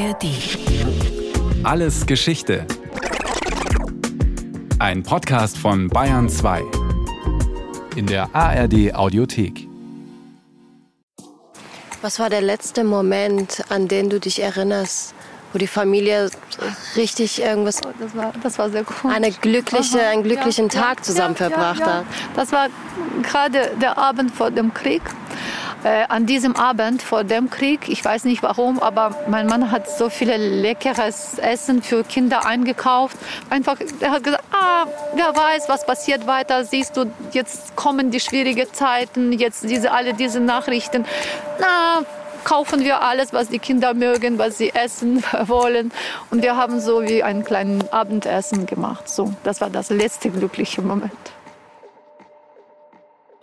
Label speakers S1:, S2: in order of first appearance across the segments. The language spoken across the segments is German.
S1: ARD. Alles Geschichte. Ein Podcast von Bayern 2. In der ARD Audiothek.
S2: Was war der letzte Moment, an den du dich erinnerst, wo die Familie richtig irgendwas.
S3: Das war, das war sehr cool.
S2: Eine glückliche, einen glücklichen
S3: ja,
S2: Tag zusammen
S3: ja,
S2: verbracht
S3: ja,
S2: hat.
S3: Das war gerade der Abend vor dem Krieg. Äh, an diesem Abend vor dem Krieg, ich weiß nicht warum, aber mein Mann hat so viele leckeres Essen für Kinder eingekauft. Einfach, er hat gesagt, ah, wer weiß, was passiert weiter. Siehst du, jetzt kommen die schwierigen Zeiten, jetzt diese alle diese Nachrichten. Na, kaufen wir alles, was die Kinder mögen, was sie essen wollen. Und wir haben so wie ein kleines Abendessen gemacht. So, das war das letzte glückliche Moment.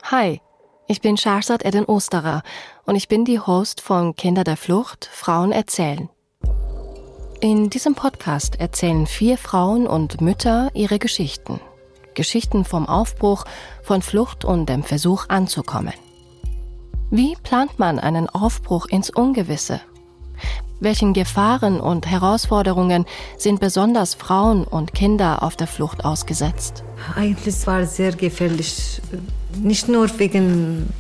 S4: Hi, ich bin Shahrzad Eden Osterer und ich bin die Host von Kinder der Flucht, Frauen erzählen. In diesem Podcast erzählen vier Frauen und Mütter ihre Geschichten. Geschichten vom Aufbruch, von Flucht und dem Versuch anzukommen. Wie plant man einen Aufbruch ins Ungewisse? Welchen Gefahren und Herausforderungen sind besonders Frauen und Kinder auf der Flucht ausgesetzt?
S5: Eigentlich war es sehr gefährlich, nicht nur wegen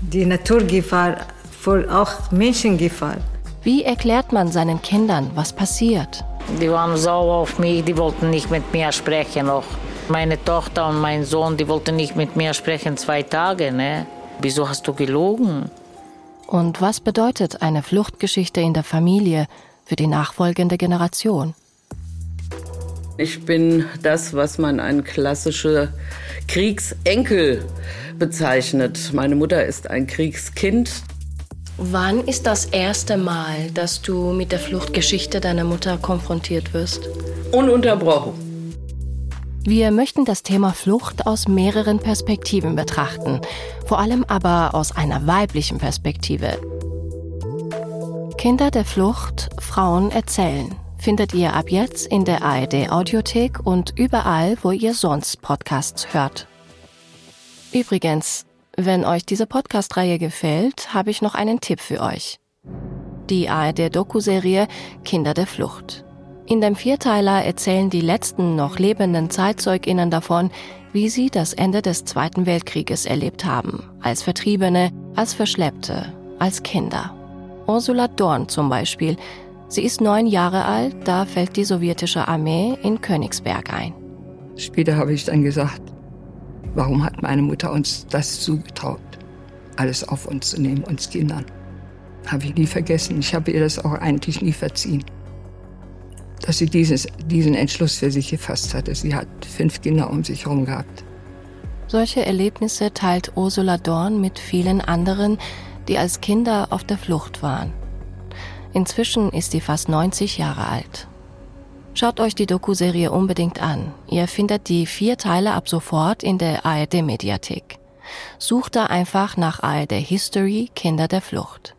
S5: der Naturgefahr, vor auch Menschengefahr.
S4: Wie erklärt man seinen Kindern, was passiert?
S6: Die waren sauer auf mich, die wollten nicht mit mir sprechen noch. Meine Tochter und mein Sohn, die wollten nicht mit mir sprechen zwei Tage. Ne? Wieso hast du gelogen?
S4: Und was bedeutet eine Fluchtgeschichte in der Familie für die nachfolgende Generation?
S7: Ich bin das, was man ein klassischer Kriegsenkel bezeichnet. Meine Mutter ist ein Kriegskind.
S2: Wann ist das erste Mal, dass du mit der Fluchtgeschichte deiner Mutter konfrontiert wirst?
S7: Ununterbrochen.
S4: Wir möchten das Thema Flucht aus mehreren Perspektiven betrachten, vor allem aber aus einer weiblichen Perspektive. Kinder der Flucht, Frauen erzählen findet ihr ab jetzt in der ARD Audiothek und überall, wo ihr sonst Podcasts hört. Übrigens, wenn euch diese Podcast-Reihe gefällt, habe ich noch einen Tipp für euch. Die ARD-Doku-Serie Kinder der Flucht. In dem Vierteiler erzählen die letzten noch lebenden ZeitzeugInnen davon, wie sie das Ende des Zweiten Weltkrieges erlebt haben. Als Vertriebene, als Verschleppte, als Kinder. Ursula Dorn zum Beispiel Sie ist neun Jahre alt, da fällt die sowjetische Armee in Königsberg ein.
S8: Später habe ich dann gesagt, warum hat meine Mutter uns das zugetraut, alles auf uns zu nehmen, uns Kindern. Habe ich nie vergessen. Ich habe ihr das auch eigentlich nie verziehen. Dass sie dieses, diesen Entschluss für sich gefasst hatte. Sie hat fünf Kinder um sich herum gehabt.
S4: Solche Erlebnisse teilt Ursula Dorn mit vielen anderen, die als Kinder auf der Flucht waren. Inzwischen ist sie fast 90 Jahre alt. Schaut euch die Doku-Serie unbedingt an. Ihr findet die vier Teile ab sofort in der ARD-Mediathek. Sucht da einfach nach ARD History Kinder der Flucht.